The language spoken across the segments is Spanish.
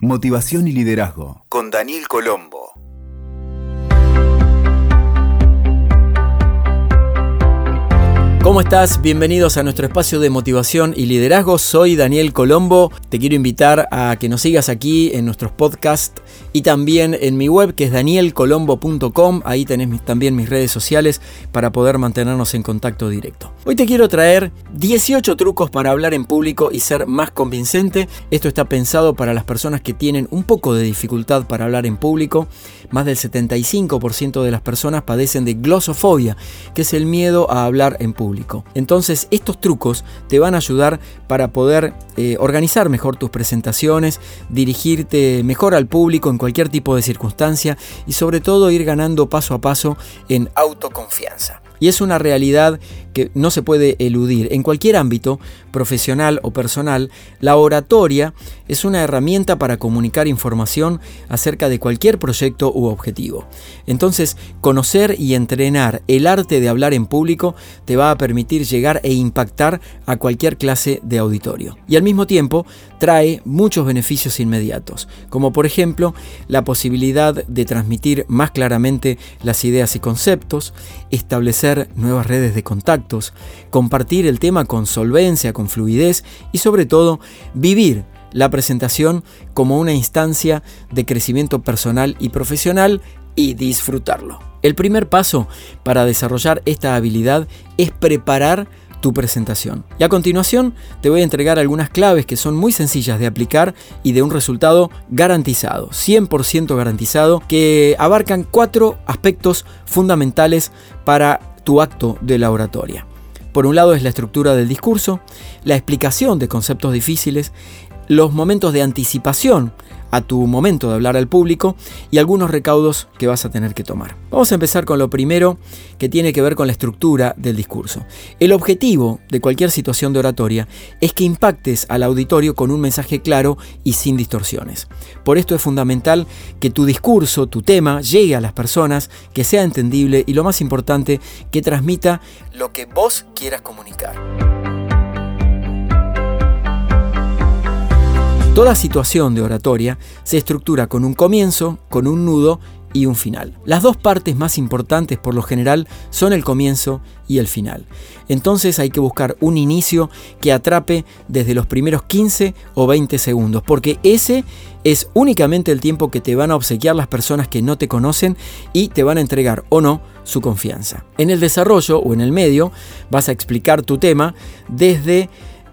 Motivación y liderazgo con Daniel Colombo. ¿Cómo estás? Bienvenidos a nuestro espacio de motivación y liderazgo. Soy Daniel Colombo. Te quiero invitar a que nos sigas aquí en nuestros podcasts y también en mi web que es danielcolombo.com. Ahí tenés también mis redes sociales para poder mantenernos en contacto directo. Hoy te quiero traer 18 trucos para hablar en público y ser más convincente. Esto está pensado para las personas que tienen un poco de dificultad para hablar en público. Más del 75% de las personas padecen de glosofobia, que es el miedo a hablar en público. Entonces estos trucos te van a ayudar para poder eh, organizar mejor tus presentaciones, dirigirte mejor al público en cualquier tipo de circunstancia y sobre todo ir ganando paso a paso en autoconfianza. Y es una realidad no se puede eludir. En cualquier ámbito, profesional o personal, la oratoria es una herramienta para comunicar información acerca de cualquier proyecto u objetivo. Entonces, conocer y entrenar el arte de hablar en público te va a permitir llegar e impactar a cualquier clase de auditorio. Y al mismo tiempo, trae muchos beneficios inmediatos, como por ejemplo la posibilidad de transmitir más claramente las ideas y conceptos, establecer nuevas redes de compartir el tema con solvencia, con fluidez y sobre todo vivir la presentación como una instancia de crecimiento personal y profesional y disfrutarlo. El primer paso para desarrollar esta habilidad es preparar tu presentación. Y a continuación te voy a entregar algunas claves que son muy sencillas de aplicar y de un resultado garantizado, 100% garantizado, que abarcan cuatro aspectos fundamentales para tu acto de la oratoria. Por un lado es la estructura del discurso, la explicación de conceptos difíciles, los momentos de anticipación a tu momento de hablar al público y algunos recaudos que vas a tener que tomar. Vamos a empezar con lo primero que tiene que ver con la estructura del discurso. El objetivo de cualquier situación de oratoria es que impactes al auditorio con un mensaje claro y sin distorsiones. Por esto es fundamental que tu discurso, tu tema, llegue a las personas, que sea entendible y lo más importante, que transmita lo que vos quieras comunicar. Toda situación de oratoria se estructura con un comienzo, con un nudo y un final. Las dos partes más importantes por lo general son el comienzo y el final. Entonces hay que buscar un inicio que atrape desde los primeros 15 o 20 segundos, porque ese es únicamente el tiempo que te van a obsequiar las personas que no te conocen y te van a entregar o no su confianza. En el desarrollo o en el medio vas a explicar tu tema desde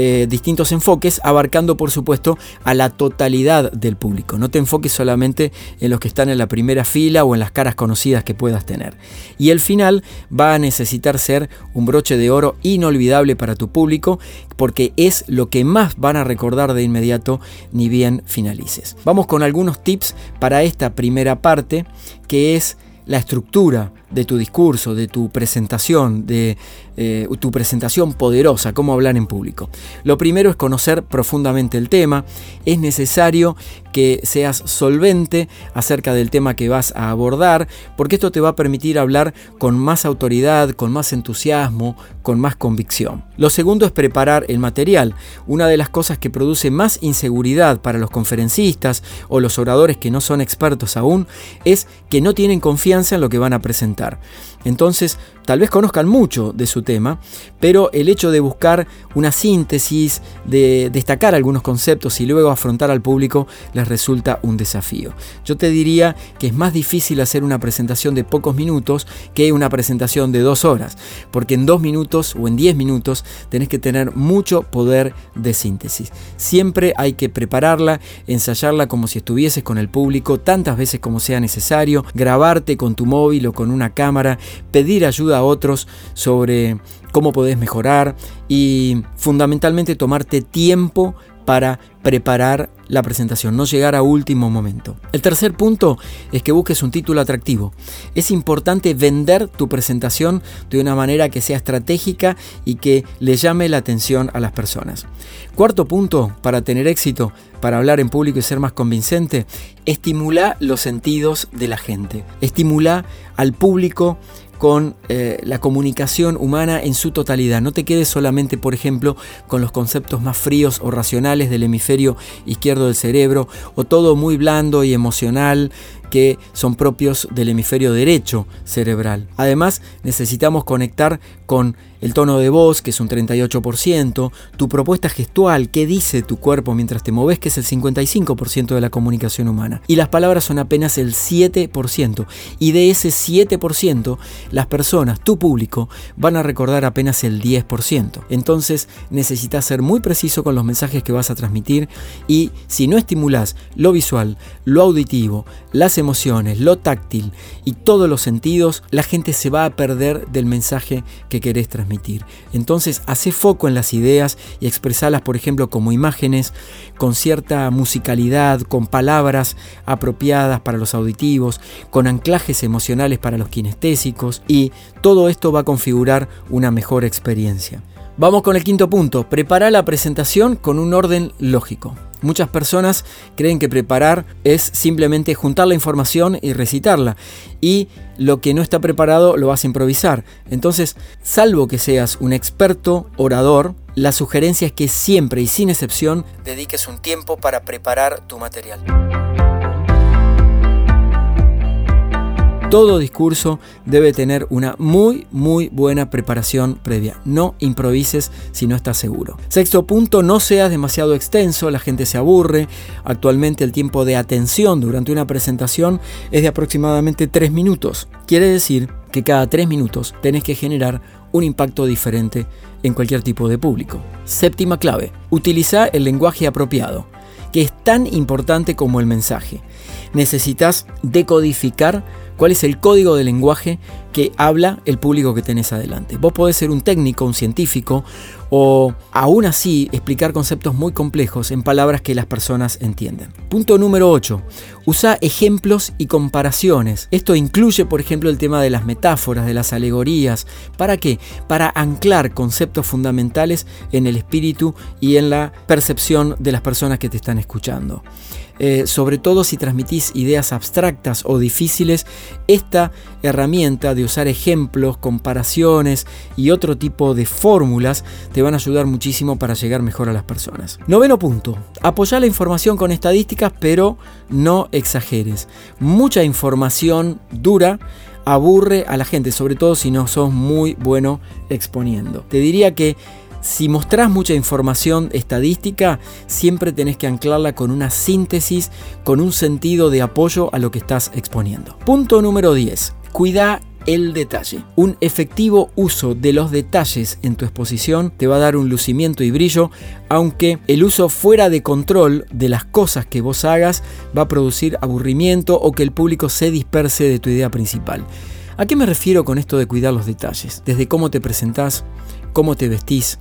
eh, distintos enfoques, abarcando por supuesto a la totalidad del público. No te enfoques solamente en los que están en la primera fila o en las caras conocidas que puedas tener. Y el final va a necesitar ser un broche de oro inolvidable para tu público, porque es lo que más van a recordar de inmediato ni bien finalices. Vamos con algunos tips para esta primera parte, que es la estructura de tu discurso, de tu presentación, de eh, tu presentación poderosa, cómo hablar en público. Lo primero es conocer profundamente el tema. Es necesario que seas solvente acerca del tema que vas a abordar, porque esto te va a permitir hablar con más autoridad, con más entusiasmo, con más convicción. Lo segundo es preparar el material. Una de las cosas que produce más inseguridad para los conferencistas o los oradores que no son expertos aún es que no tienen confianza en lo que van a presentar. Entonces, tal vez conozcan mucho de su tema, pero el hecho de buscar una síntesis, de destacar algunos conceptos y luego afrontar al público les resulta un desafío. Yo te diría que es más difícil hacer una presentación de pocos minutos que una presentación de dos horas, porque en dos minutos o en diez minutos tenés que tener mucho poder de síntesis. Siempre hay que prepararla, ensayarla como si estuvieses con el público tantas veces como sea necesario, grabarte con tu móvil o con una cámara pedir ayuda otros sobre cómo podés mejorar y fundamentalmente tomarte tiempo para preparar la presentación, no llegar a último momento. El tercer punto es que busques un título atractivo. Es importante vender tu presentación de una manera que sea estratégica y que le llame la atención a las personas. Cuarto punto, para tener éxito, para hablar en público y ser más convincente, estimula los sentidos de la gente. Estimula al público con eh, la comunicación humana en su totalidad. No te quedes solamente, por ejemplo, con los conceptos más fríos o racionales del hemisferio izquierdo del cerebro, o todo muy blando y emocional que son propios del hemisferio derecho cerebral. Además, necesitamos conectar con el tono de voz, que es un 38%, tu propuesta gestual, qué dice tu cuerpo mientras te moves, que es el 55% de la comunicación humana. Y las palabras son apenas el 7%. Y de ese 7%, las personas, tu público, van a recordar apenas el 10%. Entonces, necesitas ser muy preciso con los mensajes que vas a transmitir y si no estimulas lo visual, lo auditivo, las emociones, lo táctil y todos los sentidos, la gente se va a perder del mensaje que querés transmitir. Entonces, hace foco en las ideas y expresalas, por ejemplo, como imágenes, con cierta musicalidad, con palabras apropiadas para los auditivos, con anclajes emocionales para los kinestésicos y todo esto va a configurar una mejor experiencia. Vamos con el quinto punto, prepara la presentación con un orden lógico. Muchas personas creen que preparar es simplemente juntar la información y recitarla. Y lo que no está preparado lo vas a improvisar. Entonces, salvo que seas un experto orador, la sugerencia es que siempre y sin excepción dediques un tiempo para preparar tu material. Todo discurso debe tener una muy, muy buena preparación previa. No improvises si no estás seguro. Sexto punto, no seas demasiado extenso, la gente se aburre. Actualmente el tiempo de atención durante una presentación es de aproximadamente 3 minutos. Quiere decir que cada 3 minutos tenés que generar un impacto diferente en cualquier tipo de público. Séptima clave, utiliza el lenguaje apropiado, que es tan importante como el mensaje. Necesitas decodificar cuál es el código de lenguaje que habla el público que tenés adelante. Vos podés ser un técnico, un científico, o aún así explicar conceptos muy complejos en palabras que las personas entienden. Punto número 8. Usa ejemplos y comparaciones. Esto incluye, por ejemplo, el tema de las metáforas, de las alegorías. ¿Para qué? Para anclar conceptos fundamentales en el espíritu y en la percepción de las personas que te están escuchando. Eh, sobre todo si transmitís ideas abstractas o difíciles, esta herramienta de usar ejemplos, comparaciones y otro tipo de fórmulas te van a ayudar muchísimo para llegar mejor a las personas. Noveno punto, apoya la información con estadísticas, pero no exageres. Mucha información dura aburre a la gente, sobre todo si no sos muy bueno exponiendo. Te diría que si mostrás mucha información estadística, siempre tenés que anclarla con una síntesis, con un sentido de apoyo a lo que estás exponiendo. Punto número 10. Cuida el detalle. Un efectivo uso de los detalles en tu exposición te va a dar un lucimiento y brillo, aunque el uso fuera de control de las cosas que vos hagas va a producir aburrimiento o que el público se disperse de tu idea principal. ¿A qué me refiero con esto de cuidar los detalles? Desde cómo te presentás, cómo te vestís,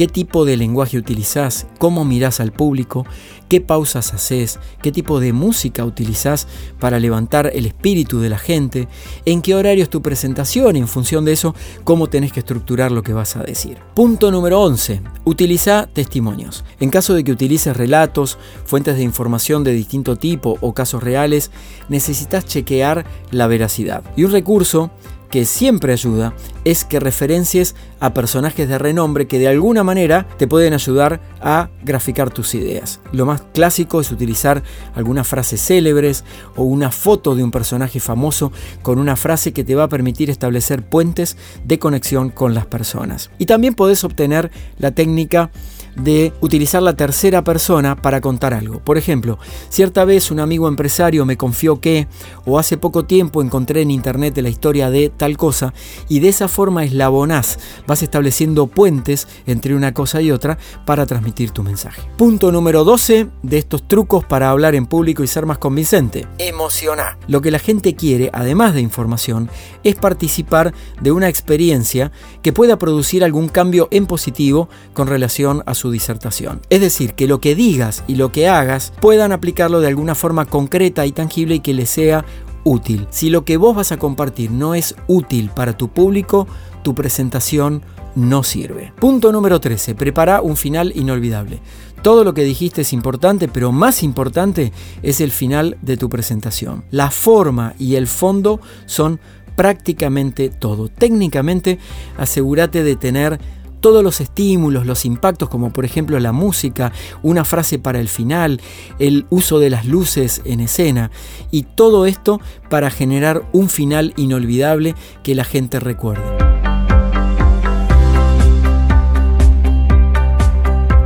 qué tipo de lenguaje utilizás, cómo mirás al público, qué pausas haces, qué tipo de música utilizás para levantar el espíritu de la gente, en qué horario es tu presentación y en función de eso, cómo tenés que estructurar lo que vas a decir. Punto número 11. Utiliza testimonios. En caso de que utilices relatos, fuentes de información de distinto tipo o casos reales, necesitas chequear la veracidad. Y un recurso que siempre ayuda es que referencies a personajes de renombre que de alguna manera te pueden ayudar a graficar tus ideas. Lo más clásico es utilizar algunas frases célebres o una foto de un personaje famoso con una frase que te va a permitir establecer puentes de conexión con las personas. Y también podés obtener la técnica de utilizar la tercera persona para contar algo. Por ejemplo, cierta vez un amigo empresario me confió que, o hace poco tiempo encontré en internet la historia de tal cosa, y de esa forma eslabonás, vas estableciendo puentes entre una cosa y otra para transmitir tu mensaje. Punto número 12 de estos trucos para hablar en público y ser más convincente. Emociona. Lo que la gente quiere, además de información, es participar de una experiencia que pueda producir algún cambio en positivo con relación a su disertación. Es decir, que lo que digas y lo que hagas puedan aplicarlo de alguna forma concreta y tangible y que les sea útil. Si lo que vos vas a compartir no es útil para tu público, tu presentación no sirve. Punto número 13. Prepara un final inolvidable. Todo lo que dijiste es importante, pero más importante es el final de tu presentación. La forma y el fondo son prácticamente todo. Técnicamente, asegúrate de tener todos los estímulos, los impactos, como por ejemplo la música, una frase para el final, el uso de las luces en escena, y todo esto para generar un final inolvidable que la gente recuerde.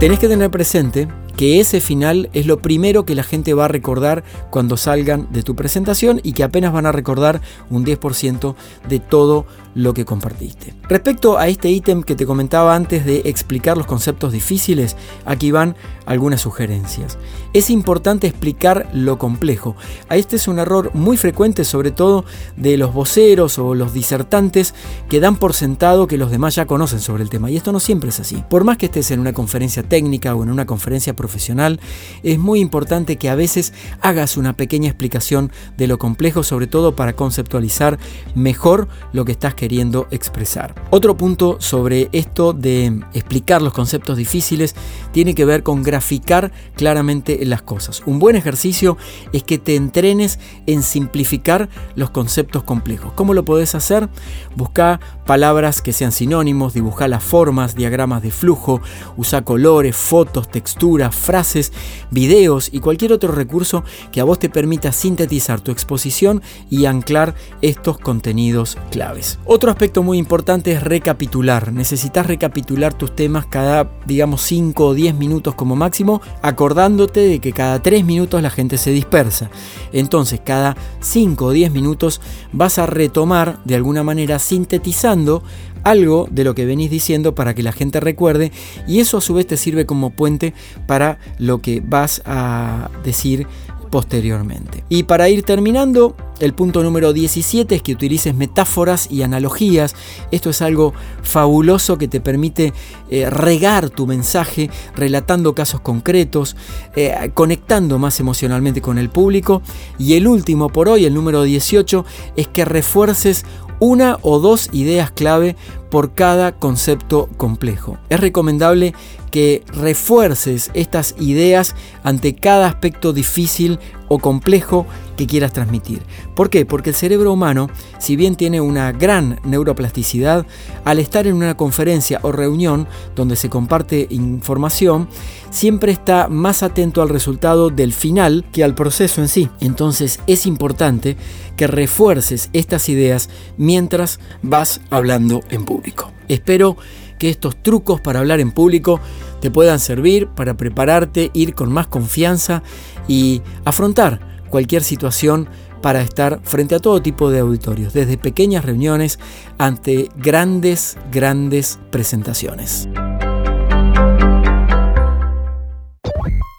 Tenés que tener presente que ese final es lo primero que la gente va a recordar cuando salgan de tu presentación y que apenas van a recordar un 10% de todo lo que compartiste. Respecto a este ítem que te comentaba antes de explicar los conceptos difíciles, aquí van algunas sugerencias. Es importante explicar lo complejo. Este es un error muy frecuente, sobre todo de los voceros o los disertantes que dan por sentado que los demás ya conocen sobre el tema. Y esto no siempre es así. Por más que estés en una conferencia técnica o en una conferencia profesional, es muy importante que a veces hagas una pequeña explicación de lo complejo, sobre todo para conceptualizar mejor lo que estás queriendo expresar. Otro punto sobre esto de explicar los conceptos difíciles tiene que ver con graficar claramente las cosas. Un buen ejercicio es que te entrenes en simplificar los conceptos complejos. ¿Cómo lo podés hacer? Busca palabras que sean sinónimos, dibuja las formas, diagramas de flujo, usa colores, fotos, texturas, frases, videos y cualquier otro recurso que a vos te permita sintetizar tu exposición y anclar estos contenidos claves. Otro aspecto muy importante es recapitular. Necesitas recapitular tus temas cada, digamos, 5 o 10 minutos como máximo, acordándote de que cada 3 minutos la gente se dispersa. Entonces, cada 5 o 10 minutos vas a retomar de alguna manera sintetizando algo de lo que venís diciendo para que la gente recuerde y eso a su vez te sirve como puente para lo que vas a decir posteriormente. Y para ir terminando, el punto número 17 es que utilices metáforas y analogías. Esto es algo fabuloso que te permite eh, regar tu mensaje relatando casos concretos, eh, conectando más emocionalmente con el público. Y el último por hoy, el número 18, es que refuerces una o dos ideas clave por cada concepto complejo. Es recomendable que refuerces estas ideas ante cada aspecto difícil o complejo que quieras transmitir. ¿Por qué? Porque el cerebro humano, si bien tiene una gran neuroplasticidad, al estar en una conferencia o reunión donde se comparte información, siempre está más atento al resultado del final que al proceso en sí. Entonces es importante que refuerces estas ideas mientras vas hablando en público. Espero que estos trucos para hablar en público te puedan servir para prepararte, ir con más confianza y afrontar cualquier situación para estar frente a todo tipo de auditorios, desde pequeñas reuniones ante grandes, grandes presentaciones.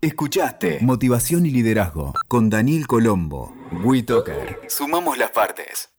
Escuchaste Motivación y Liderazgo con Daniel Colombo. WeToker. Sumamos las partes.